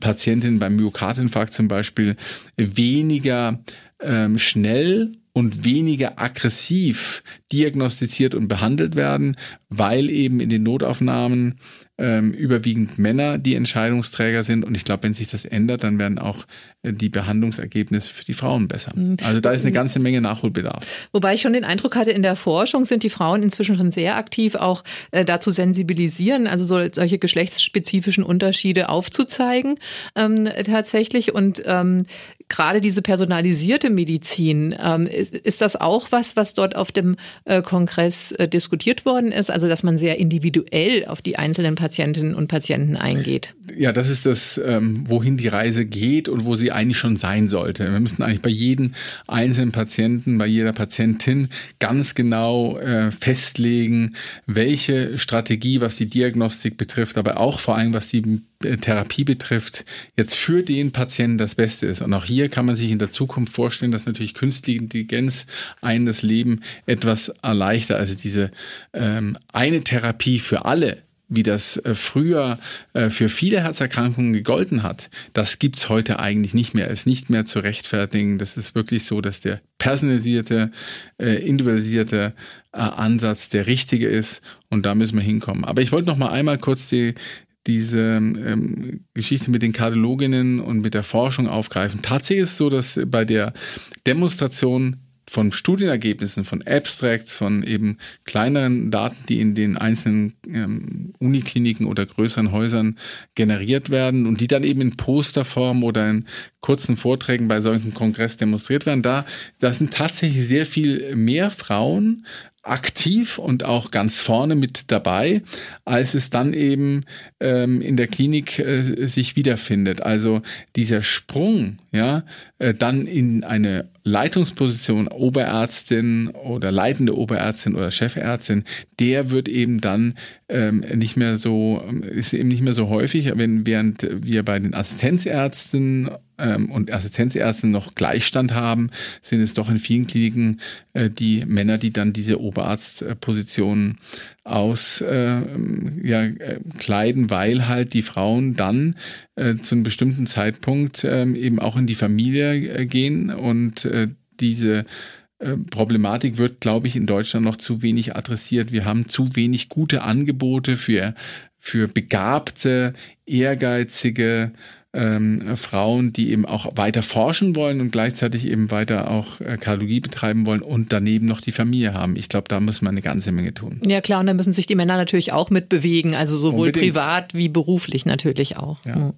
Patientinnen beim Myokardinfarkt zum Beispiel weniger ähm, schnell und weniger aggressiv diagnostiziert und behandelt werden, weil eben in den Notaufnahmen ähm, überwiegend Männer die Entscheidungsträger sind. Und ich glaube, wenn sich das ändert, dann werden auch äh, die Behandlungsergebnisse für die Frauen besser. Mhm. Also da ist eine ganze Menge Nachholbedarf. Wobei ich schon den Eindruck hatte, in der Forschung sind die Frauen inzwischen schon sehr aktiv, auch äh, dazu sensibilisieren, also so, solche geschlechtsspezifischen Unterschiede aufzuzeigen ähm, tatsächlich. Und ähm, gerade diese personalisierte Medizin, ähm, ist, ist, das auch was, was dort auf dem äh, Kongress äh, diskutiert worden ist? Also dass man sehr individuell auf die einzelnen Patientinnen und Patienten eingeht. Ja, das ist das, ähm, wohin die Reise geht und wo sie eigentlich schon sein sollte. Wir müssen eigentlich bei jedem einzelnen Patienten, bei jeder Patientin ganz genau äh, festlegen, welche Strategie, was die Diagnostik betrifft, aber auch vor allem, was die Therapie betrifft, jetzt für den Patienten das Beste ist. Und auch hier kann man sich in der Zukunft vorstellen, dass natürlich künstliche Intelligenz einen das Leben etwas erleichtert. Also diese ähm, eine Therapie für alle wie das äh, früher äh, für viele Herzerkrankungen gegolten hat, das gibt's heute eigentlich nicht mehr. Ist nicht mehr zu rechtfertigen. Das ist wirklich so, dass der personalisierte, äh, individualisierte Ansatz der richtige ist und da müssen wir hinkommen. Aber ich wollte noch mal einmal kurz die, diese ähm, Geschichte mit den Kardiologinnen und mit der Forschung aufgreifen. Tatsächlich ist es so, dass bei der Demonstration von Studienergebnissen, von Abstracts, von eben kleineren Daten, die in den einzelnen ähm, Unikliniken oder größeren Häusern generiert werden und die dann eben in Posterform oder in kurzen Vorträgen bei solchen Kongress demonstriert werden. Da, da sind tatsächlich sehr viel mehr Frauen aktiv und auch ganz vorne mit dabei, als es dann eben ähm, in der Klinik äh, sich wiederfindet. Also dieser Sprung, ja, äh, dann in eine Leitungsposition Oberärztin oder leitende Oberärztin oder Chefärztin, der wird eben dann ähm, nicht mehr so, ist eben nicht mehr so häufig, wenn während wir bei den Assistenzärzten ähm, und Assistenzärzten noch Gleichstand haben, sind es doch in vielen Kliniken äh, die Männer, die dann diese Oberarztpositionen aus äh, ja, äh, kleiden, weil halt die Frauen dann äh, zu einem bestimmten Zeitpunkt äh, eben auch in die Familie äh, gehen und äh, diese äh, Problematik wird, glaube ich, in Deutschland noch zu wenig adressiert. Wir haben zu wenig gute Angebote für, für begabte, ehrgeizige ähm, Frauen, die eben auch weiter forschen wollen und gleichzeitig eben weiter auch äh, Kardiologie betreiben wollen und daneben noch die Familie haben. Ich glaube, da muss man eine ganze Menge tun. Ja klar, und da müssen sich die Männer natürlich auch mitbewegen, also sowohl Unbedingt. privat wie beruflich natürlich auch. Ja, hm.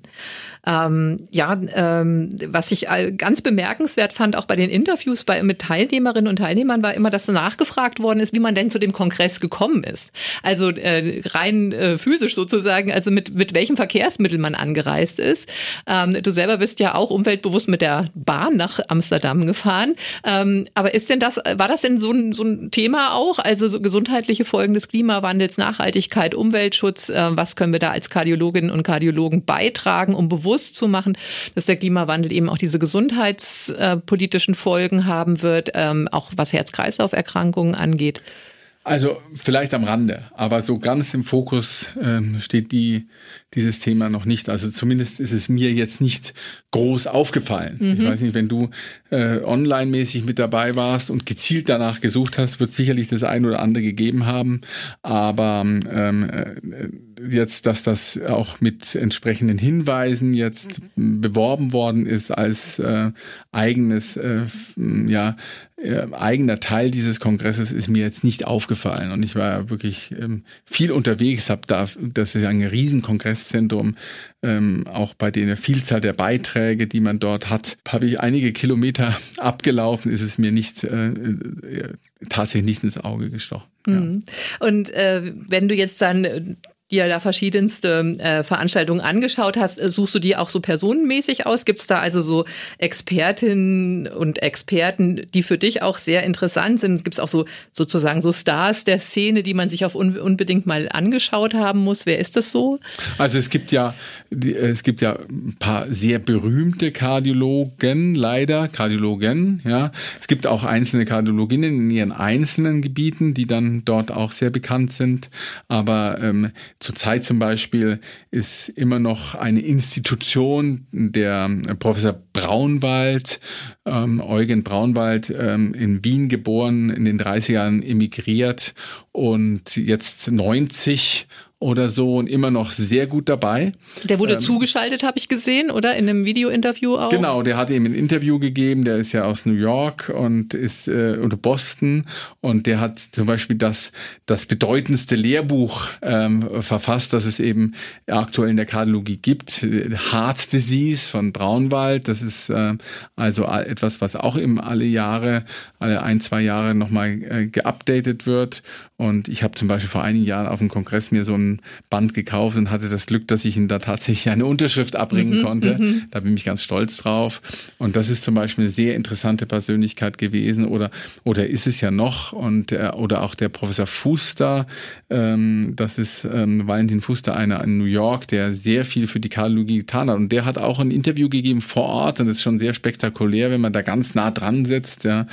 ähm, ja ähm, was ich ganz bemerkenswert fand, auch bei den Interviews bei, mit Teilnehmerinnen und Teilnehmern, war immer, dass nachgefragt worden ist, wie man denn zu dem Kongress gekommen ist. Also äh, rein äh, physisch sozusagen, also mit, mit welchem Verkehrsmittel man angereist ist. Ähm, du selber bist ja auch umweltbewusst mit der Bahn nach Amsterdam gefahren. Ähm, aber ist denn das, war das denn so ein, so ein Thema auch? Also so gesundheitliche Folgen des Klimawandels, Nachhaltigkeit, Umweltschutz, äh, was können wir da als Kardiologinnen und Kardiologen beitragen, um bewusst zu machen, dass der Klimawandel eben auch diese gesundheitspolitischen Folgen haben wird, ähm, auch was Herz-Kreislauf-Erkrankungen angeht? Also vielleicht am Rande, aber so ganz im Fokus ähm, steht die, dieses Thema noch nicht. Also zumindest ist es mir jetzt nicht groß aufgefallen. Mhm. Ich weiß nicht, wenn du äh, online-mäßig mit dabei warst und gezielt danach gesucht hast, wird sicherlich das ein oder andere gegeben haben. Aber ähm, äh, jetzt, dass das auch mit entsprechenden Hinweisen jetzt mhm. beworben worden ist als äh, eigenes, äh, ja, äh, eigener Teil dieses Kongresses ist mir jetzt nicht aufgefallen. Und ich war wirklich ähm, viel unterwegs, habe da, das ist ein riesen Kongresszentrum, ähm, auch bei der Vielzahl der Beiträge, die man dort hat, habe ich einige Kilometer abgelaufen, ist es mir nicht äh, äh tatsächlich nicht ins Auge gestochen. Ja. Mhm. Und äh, wenn du jetzt dann dir da verschiedenste äh, Veranstaltungen angeschaut hast, äh, suchst du die auch so personenmäßig aus? Gibt es da also so Expertinnen und Experten, die für dich auch sehr interessant sind? Gibt es auch so sozusagen so Stars der Szene, die man sich auf un unbedingt mal angeschaut haben muss? Wer ist das so? Also es gibt ja es gibt ja ein paar sehr berühmte Kardiologen, leider Kardiologen. Ja, es gibt auch einzelne Kardiologinnen in ihren einzelnen Gebieten, die dann dort auch sehr bekannt sind. Aber ähm, Zurzeit zum Beispiel ist immer noch eine Institution, der Professor Braunwald, ähm, Eugen Braunwald, ähm, in Wien geboren, in den 30 Jahren emigriert und jetzt 90 oder so und immer noch sehr gut dabei. Der wurde ähm, zugeschaltet, habe ich gesehen, oder? In einem Video-Interview auch? Genau, der hat ihm ein Interview gegeben, der ist ja aus New York und ist äh, oder Boston und der hat zum Beispiel das, das bedeutendste Lehrbuch ähm, verfasst, das es eben aktuell in der Kardiologie gibt, Heart Disease von Braunwald. Das ist äh, also etwas, was auch im alle Jahre, alle ein, zwei Jahre nochmal äh, geupdatet wird. Und ich habe zum Beispiel vor einigen Jahren auf dem Kongress mir so ein Band gekauft und hatte das Glück, dass ich ihn da tatsächlich eine Unterschrift abbringen mhm, konnte. Mhm. Da bin ich ganz stolz drauf. Und das ist zum Beispiel eine sehr interessante Persönlichkeit gewesen oder, oder ist es ja noch. Und oder auch der Professor Fuster, ähm, das ist ähm, Valentin Fuster, einer in New York, der sehr viel für die Kardiologie getan hat. Und der hat auch ein Interview gegeben vor Ort und das ist schon sehr spektakulär, wenn man da ganz nah dran sitzt. Ja.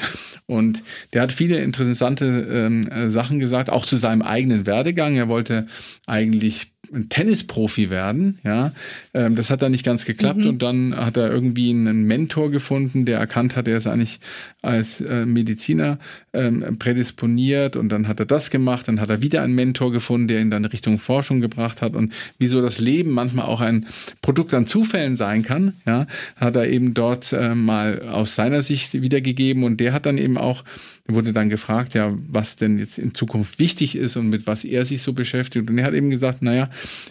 Und der hat viele interessante ähm, äh, Sachen gesagt, auch zu seinem eigenen Werdegang. Er wollte eigentlich ein Tennisprofi werden, ja. Ähm, das hat dann nicht ganz geklappt mhm. und dann hat er irgendwie einen Mentor gefunden, der erkannt hat, er ist eigentlich als äh, Mediziner ähm, prädisponiert und dann hat er das gemacht, dann hat er wieder einen Mentor gefunden, der ihn dann Richtung Forschung gebracht hat und wieso das Leben manchmal auch ein Produkt an Zufällen sein kann, ja, hat er eben dort äh, mal aus seiner Sicht wiedergegeben und der hat dann eben auch wurde dann gefragt, ja, was denn jetzt in Zukunft wichtig ist und mit was er sich so beschäftigt. Und er hat eben gesagt, naja,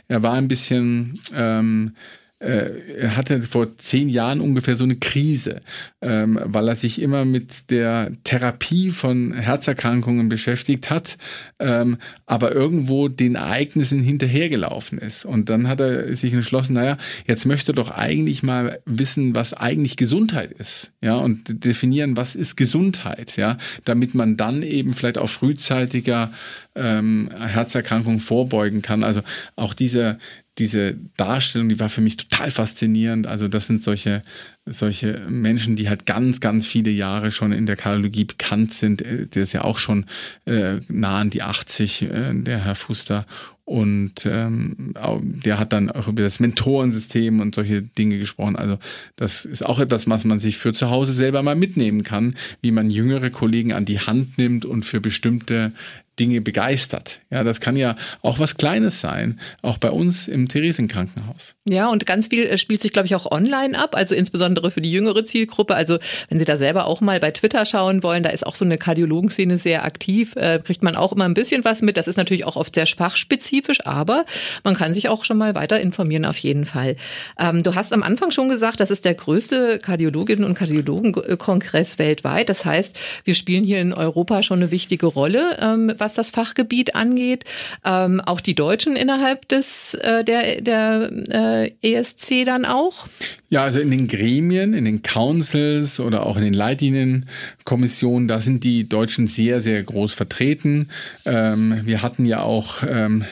er war ein bisschen ähm, äh, er hatte vor zehn Jahren ungefähr so eine Krise, ähm, weil er sich immer mit der Therapie von Herzerkrankungen beschäftigt hat, ähm, aber irgendwo den Ereignissen hinterhergelaufen ist. Und dann hat er sich entschlossen, naja, jetzt möchte er doch eigentlich mal wissen, was eigentlich Gesundheit ist, ja, und definieren, was ist Gesundheit, ja, damit man dann eben vielleicht auch frühzeitiger ähm, Herzerkrankungen vorbeugen kann. Also auch diese, diese Darstellung, die war für mich total faszinierend. Also das sind solche solche Menschen, die halt ganz, ganz viele Jahre schon in der Kardiologie bekannt sind. Äh, der ist ja auch schon äh, nah an die 80, äh, der Herr Fuster. Und ähm, der hat dann auch über das Mentorensystem und solche Dinge gesprochen. Also das ist auch etwas, was man sich für zu Hause selber mal mitnehmen kann, wie man jüngere Kollegen an die Hand nimmt und für bestimmte Dinge begeistert. Ja, das kann ja auch was Kleines sein, auch bei uns im Theresienkrankenhaus. Ja, und ganz viel äh, spielt sich, glaube ich, auch online ab, also insbesondere für die jüngere Zielgruppe. Also wenn Sie da selber auch mal bei Twitter schauen wollen, da ist auch so eine Kardiologenszene sehr aktiv, äh, kriegt man auch immer ein bisschen was mit. Das ist natürlich auch oft sehr fachspezifisch, aber man kann sich auch schon mal weiter informieren auf jeden Fall. Ähm, du hast am Anfang schon gesagt, das ist der größte Kardiologinnen- und Kardiologenkongress weltweit. Das heißt, wir spielen hier in Europa schon eine wichtige Rolle. Ähm, was das Fachgebiet angeht. Ähm, auch die Deutschen innerhalb des äh, der, der äh, ESC dann auch? Ja, also in den Gremien, in den Councils oder auch in den Leitlinienkommissionen, da sind die Deutschen sehr, sehr groß vertreten. Ähm, wir hatten ja auch ähm,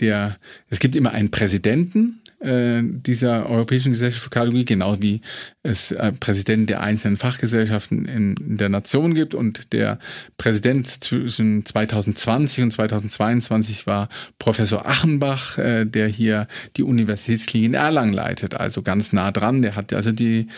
der, es gibt immer einen Präsidenten äh, dieser Europäischen Gesellschaft für Kardiologie, genau wie es äh, Präsidenten der einzelnen Fachgesellschaften in, in, der Nation gibt. Und der Präsident zwischen 2020 und 2022 war Professor Achenbach, äh, der hier die Universitätsklinik in Erlangen leitet, also ganz nah dran. Der hat also die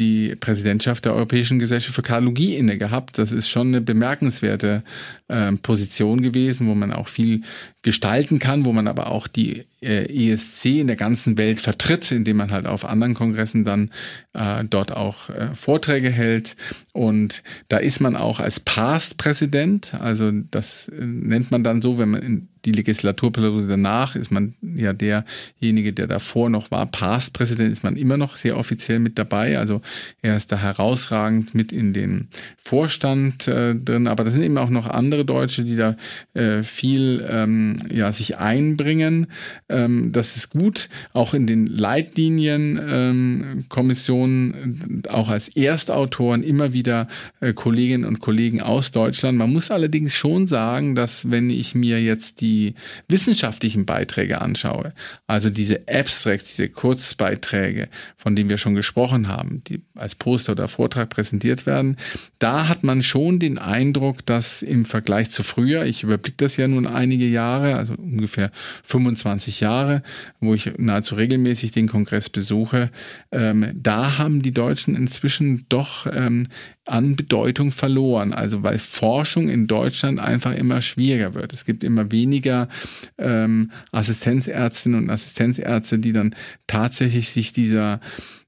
die Präsidentschaft der Europäischen Gesellschaft für Kardiologie inne gehabt. Das ist schon eine bemerkenswerte äh, Position gewesen, wo man auch viel gestalten kann, wo man aber auch die äh, ESC in der ganzen Welt vertritt, indem man halt auf anderen Kongressen dann äh, dort auch äh, Vorträge hält. Und da ist man auch als Past-Präsident, also das äh, nennt man dann so, wenn man in die Legislaturperiode danach ist man ja derjenige, der davor noch war, Past-Präsident, ist man immer noch sehr offiziell mit dabei. Also er ist da herausragend mit in den Vorstand äh, drin. Aber das sind eben auch noch andere Deutsche, die da äh, viel ähm, ja, sich einbringen. Ähm, das ist gut. Auch in den Leitlinienkommissionen, ähm, auch als Erstautoren immer wieder äh, Kolleginnen und Kollegen aus Deutschland. Man muss allerdings schon sagen, dass wenn ich mir jetzt die wissenschaftlichen Beiträge anschaue, also diese Abstracts, diese Kurzbeiträge, von denen wir schon gesprochen haben, die als Poster oder Vortrag präsentiert werden, da hat man schon den Eindruck, dass im Vergleich zu früher, ich überblicke das ja nun einige Jahre, also ungefähr 25 Jahre, wo ich nahezu regelmäßig den Kongress besuche, ähm, da haben die Deutschen inzwischen doch ähm, an Bedeutung verloren. Also weil Forschung in Deutschland einfach immer schwieriger wird. Es gibt immer weniger ähm, Assistenzärztinnen und Assistenzärzte, die dann tatsächlich sich dieser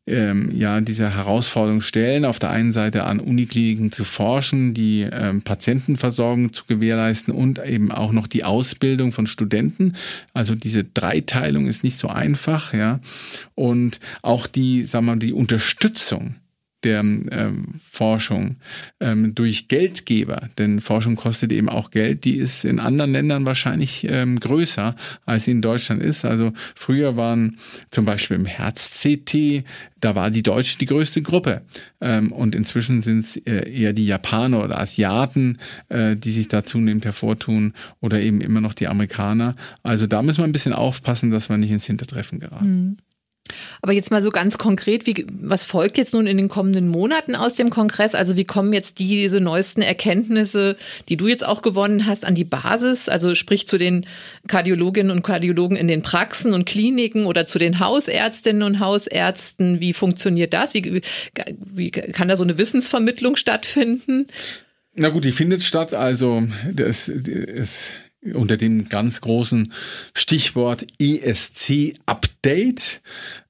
ähm, ja dieser Herausforderung stellen, auf der einen Seite an Unikliniken zu forschen, die ähm, Patientenversorgung zu gewährleisten und eben auch noch die Ausbildung von Studenten. Also diese Dreiteilung ist nicht so einfach, ja. Und auch die, sagen wir mal, die Unterstützung der ähm, Forschung ähm, durch Geldgeber, denn Forschung kostet eben auch Geld, die ist in anderen Ländern wahrscheinlich ähm, größer, als sie in Deutschland ist. Also früher waren zum Beispiel im Herz-CT, da war die Deutsche die größte Gruppe. Ähm, und inzwischen sind es äh, eher die Japaner oder Asiaten, äh, die sich da zunehmend hervortun oder eben immer noch die Amerikaner. Also da müssen wir ein bisschen aufpassen, dass wir nicht ins Hintertreffen geraten. Mhm. Aber jetzt mal so ganz konkret, wie, was folgt jetzt nun in den kommenden Monaten aus dem Kongress? Also wie kommen jetzt diese neuesten Erkenntnisse, die du jetzt auch gewonnen hast, an die Basis? Also sprich zu den Kardiologinnen und Kardiologen in den Praxen und Kliniken oder zu den Hausärztinnen und Hausärzten. Wie funktioniert das? Wie, wie kann da so eine Wissensvermittlung stattfinden? Na gut, die findet statt. Also das, das unter dem ganz großen Stichwort ESC-Update.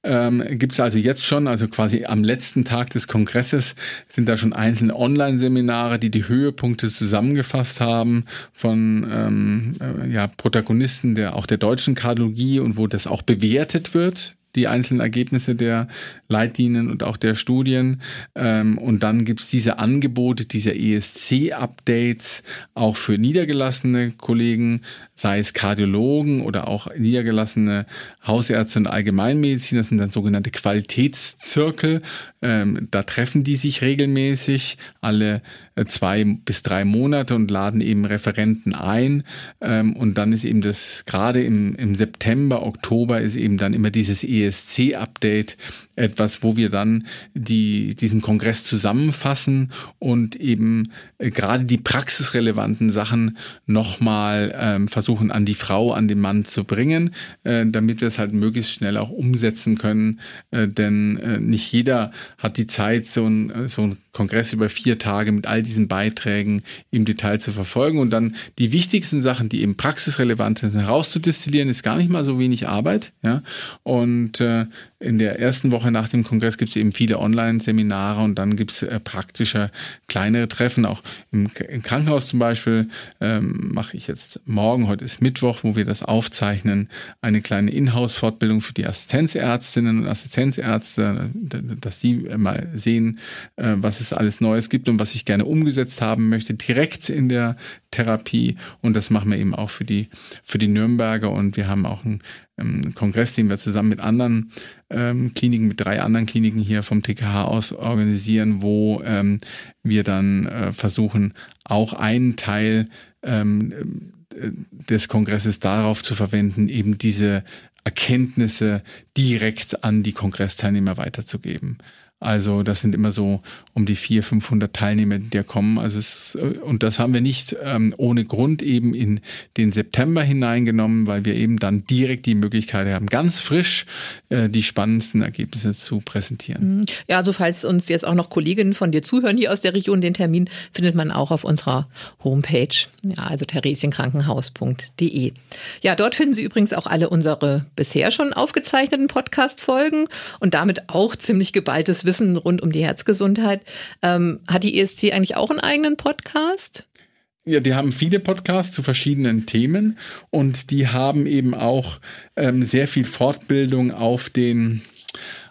Ähm, Gibt es also jetzt schon, also quasi am letzten Tag des Kongresses, sind da schon einzelne Online-Seminare, die die Höhepunkte zusammengefasst haben von ähm, äh, ja, Protagonisten der auch der deutschen Kardiologie und wo das auch bewertet wird die einzelnen Ergebnisse der Leitlinien und auch der Studien. Ähm, und dann gibt's diese Angebote, diese ESC-Updates auch für niedergelassene Kollegen, sei es Kardiologen oder auch niedergelassene Hausärzte und Allgemeinmediziner, das sind dann sogenannte Qualitätszirkel. Ähm, da treffen die sich regelmäßig alle äh, zwei bis drei Monate und laden eben Referenten ein. Ähm, und dann ist eben das, gerade im, im September, Oktober ist eben dann immer dieses ESC-Update etwas, wo wir dann die, diesen Kongress zusammenfassen und eben äh, gerade die praxisrelevanten Sachen nochmal ähm, versuchen an die Frau, an den Mann zu bringen, äh, damit wir es halt möglichst schnell auch umsetzen können. Äh, denn äh, nicht jeder hat die Zeit, so ein, äh, so Kongress über vier Tage mit all diesen Beiträgen im Detail zu verfolgen und dann die wichtigsten Sachen, die eben praxisrelevant sind, herauszudestillieren, ist gar nicht mal so wenig Arbeit. Ja? Und äh, in der ersten Woche nach dem Kongress gibt es eben viele Online-Seminare und dann gibt es äh, praktische kleinere Treffen. Auch im, im Krankenhaus zum Beispiel ähm, mache ich jetzt morgen, heute ist Mittwoch, wo wir das aufzeichnen, eine kleine Inhouse-Fortbildung für die Assistenzärztinnen und Assistenzärzte, dass sie mal sehen, äh, was es alles Neues gibt und was ich gerne umgesetzt haben möchte, direkt in der Therapie. Und das machen wir eben auch für die, für die Nürnberger. Und wir haben auch einen ähm, Kongress, den wir zusammen mit anderen ähm, Kliniken, mit drei anderen Kliniken hier vom TKH aus organisieren, wo ähm, wir dann äh, versuchen, auch einen Teil ähm, äh, des Kongresses darauf zu verwenden, eben diese Erkenntnisse direkt an die Kongressteilnehmer weiterzugeben. Also das sind immer so um die 400, 500 Teilnehmer, die da kommen. Also es, äh, und das haben wir nicht ähm, ohne Grund eben in den September hineingenommen, weil wir eben dann direkt die Möglichkeit haben, ganz frisch äh, die spannendsten Ergebnisse zu präsentieren. Mhm. Ja, also falls uns jetzt auch noch Kolleginnen von dir zuhören hier aus der Region, den Termin findet man auch auf unserer Homepage, ja, also theresienkrankenhaus.de. Ja, dort finden Sie übrigens auch alle unsere bisher schon aufgezeichneten Podcast-Folgen und damit auch ziemlich geballtes Wissen Wissen rund um die Herzgesundheit. Ähm, hat die ESC eigentlich auch einen eigenen Podcast? Ja, die haben viele Podcasts zu verschiedenen Themen und die haben eben auch ähm, sehr viel Fortbildung auf den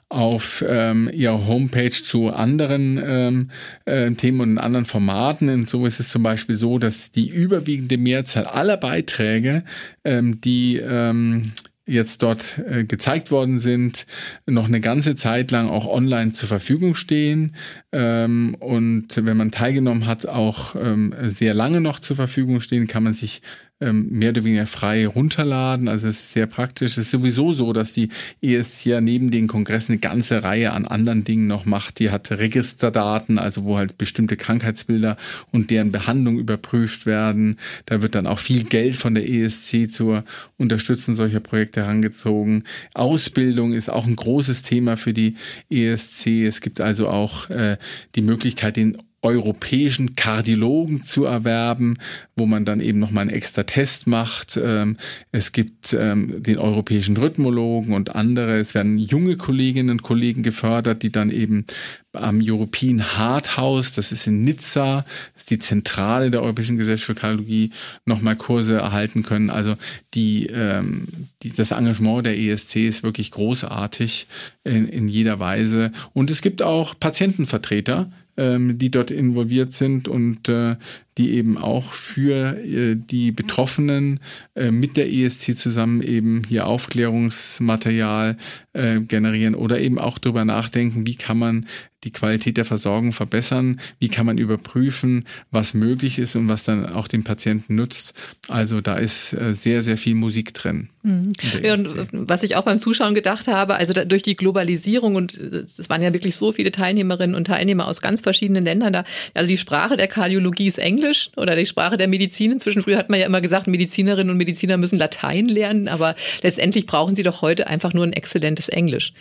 auf ähm, ihrer Homepage zu anderen ähm, äh, Themen und anderen Formaten. Und so ist es zum Beispiel so, dass die überwiegende Mehrzahl aller Beiträge, ähm, die ähm, jetzt dort äh, gezeigt worden sind, noch eine ganze Zeit lang auch online zur Verfügung stehen ähm, und wenn man teilgenommen hat, auch ähm, sehr lange noch zur Verfügung stehen, kann man sich ähm, mehr oder weniger frei runterladen. Also es ist sehr praktisch. Es ist sowieso so, dass die ESC ja neben den Kongressen eine ganze Reihe an anderen Dingen noch macht. Die hat Registerdaten, also wo halt bestimmte Krankheitsbilder und deren Behandlung überprüft werden. Da wird dann auch viel Geld von der ESC zur Unterstützung solcher Projekte herangezogen. Ausbildung ist auch ein großes Thema für die ESC. Es gibt also auch äh, die Möglichkeit, den europäischen Kardiologen zu erwerben, wo man dann eben nochmal einen extra Test macht. Ähm, es gibt ähm, den europäischen Rhythmologen und andere. Es werden junge Kolleginnen und Kollegen gefördert, die dann eben am European Heart House, das ist in Nizza, ist die Zentrale der Europäischen Gesellschaft für Kardiologie, nochmal Kurse erhalten können. Also die, ähm, die, das Engagement der ESC ist wirklich großartig in, in jeder Weise. Und es gibt auch Patientenvertreter, ähm, die dort involviert sind und äh, die eben auch für äh, die Betroffenen äh, mit der ESC zusammen eben hier Aufklärungsmaterial äh, generieren oder eben auch darüber nachdenken, wie kann man die Qualität der Versorgung verbessern, wie kann man überprüfen, was möglich ist und was dann auch den Patienten nutzt. Also da ist äh, sehr, sehr viel Musik drin. Mhm. Ja, und äh, was ich auch beim Zuschauen gedacht habe, also durch die Globalisierung und es waren ja wirklich so viele Teilnehmerinnen und Teilnehmer aus ganz verschiedenen Ländern da. Also die Sprache der Kardiologie ist Englisch Englisch oder die Sprache der Medizin. Inzwischen früher hat man ja immer gesagt, Medizinerinnen und Mediziner müssen Latein lernen, aber letztendlich brauchen sie doch heute einfach nur ein exzellentes Englisch.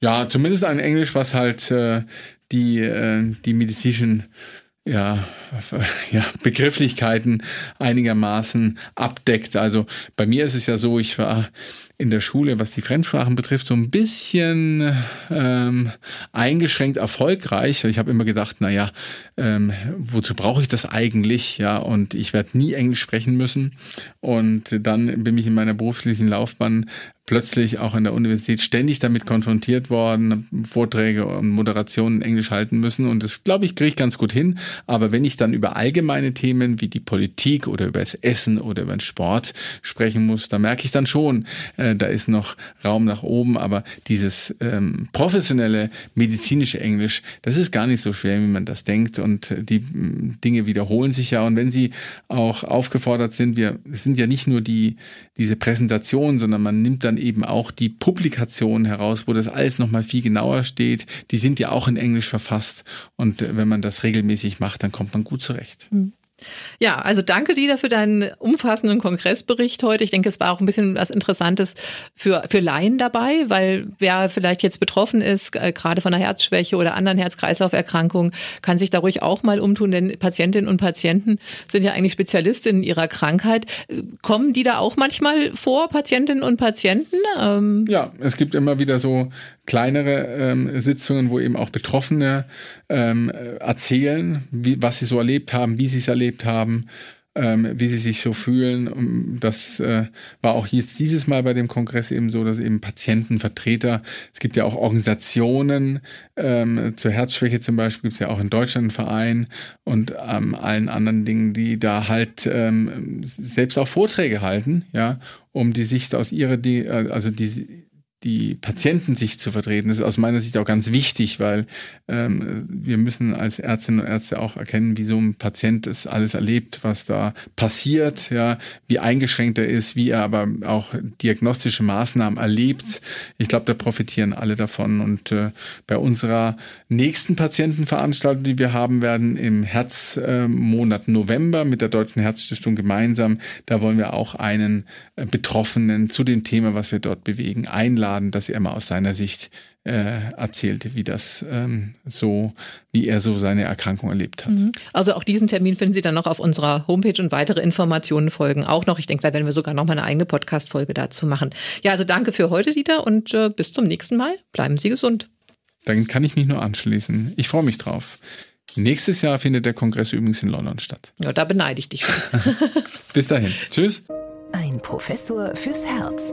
Ja, zumindest ein Englisch, was halt äh, die, äh, die medizinischen ja, ja, Begrifflichkeiten einigermaßen abdeckt. Also bei mir ist es ja so, ich war in der Schule, was die Fremdsprachen betrifft, so ein bisschen ähm, eingeschränkt erfolgreich. Ich habe immer gedacht, naja, ähm, wozu brauche ich das eigentlich? Ja, und ich werde nie Englisch sprechen müssen. Und dann bin ich in meiner beruflichen Laufbahn plötzlich auch an der Universität ständig damit konfrontiert worden, Vorträge und Moderationen in Englisch halten müssen. Und das, glaube ich, kriege ich ganz gut hin. Aber wenn ich dann über allgemeine Themen wie die Politik oder über das Essen oder über den Sport sprechen muss, da merke ich dann schon, äh, da ist noch Raum nach oben. Aber dieses ähm, professionelle medizinische Englisch, das ist gar nicht so schwer, wie man das denkt. Und die mm, Dinge wiederholen sich ja. Und wenn Sie auch aufgefordert sind, wir sind ja nicht nur die, diese Präsentation, sondern man nimmt dann eben auch die Publikationen heraus, wo das alles nochmal viel genauer steht. Die sind ja auch in Englisch verfasst. Und wenn man das regelmäßig macht, dann kommt man gut zurecht. Mhm. Ja, also danke dir für deinen umfassenden Kongressbericht heute. Ich denke, es war auch ein bisschen was Interessantes für, für Laien dabei, weil wer vielleicht jetzt betroffen ist, äh, gerade von einer Herzschwäche oder anderen Herz-Kreislauf-Erkrankungen, kann sich da ruhig auch mal umtun, denn Patientinnen und Patienten sind ja eigentlich Spezialistinnen ihrer Krankheit. Kommen die da auch manchmal vor, Patientinnen und Patienten? Ähm ja, es gibt immer wieder so kleinere ähm, Sitzungen, wo eben auch Betroffene ähm, erzählen, wie, was sie so erlebt haben, wie sie es erlebt haben, ähm, wie sie sich so fühlen. Das äh, war auch jetzt dieses Mal bei dem Kongress eben so, dass eben Patientenvertreter, es gibt ja auch Organisationen, ähm, zur Herzschwäche zum Beispiel gibt es ja auch in Deutschland einen Verein und ähm, allen anderen Dingen, die da halt ähm, selbst auch Vorträge halten, ja, um die Sicht aus ihrer, äh, also die die Patientensicht zu vertreten. Das ist aus meiner Sicht auch ganz wichtig, weil ähm, wir müssen als Ärztinnen und Ärzte auch erkennen, wie so ein Patient das alles erlebt, was da passiert, ja, wie eingeschränkt er ist, wie er aber auch diagnostische Maßnahmen erlebt. Ich glaube, da profitieren alle davon. Und äh, bei unserer nächsten Patientenveranstaltung, die wir haben werden im Herzmonat äh, November mit der Deutschen Herzstiftung gemeinsam, da wollen wir auch einen äh, Betroffenen zu dem Thema, was wir dort bewegen, einladen eingeladen, dass er mal aus seiner Sicht äh, erzählte, wie das ähm, so, wie er so seine Erkrankung erlebt hat. Mhm. Also auch diesen Termin finden Sie dann noch auf unserer Homepage und weitere Informationen folgen auch noch. Ich denke, da werden wir sogar noch mal eine eigene Podcast-Folge dazu machen. Ja, also danke für heute, Dieter, und äh, bis zum nächsten Mal. Bleiben Sie gesund. Dann kann ich mich nur anschließen. Ich freue mich drauf. Nächstes Jahr findet der Kongress übrigens in London statt. Ja, da beneide ich dich schon. bis dahin. Tschüss. Ein Professor fürs Herz.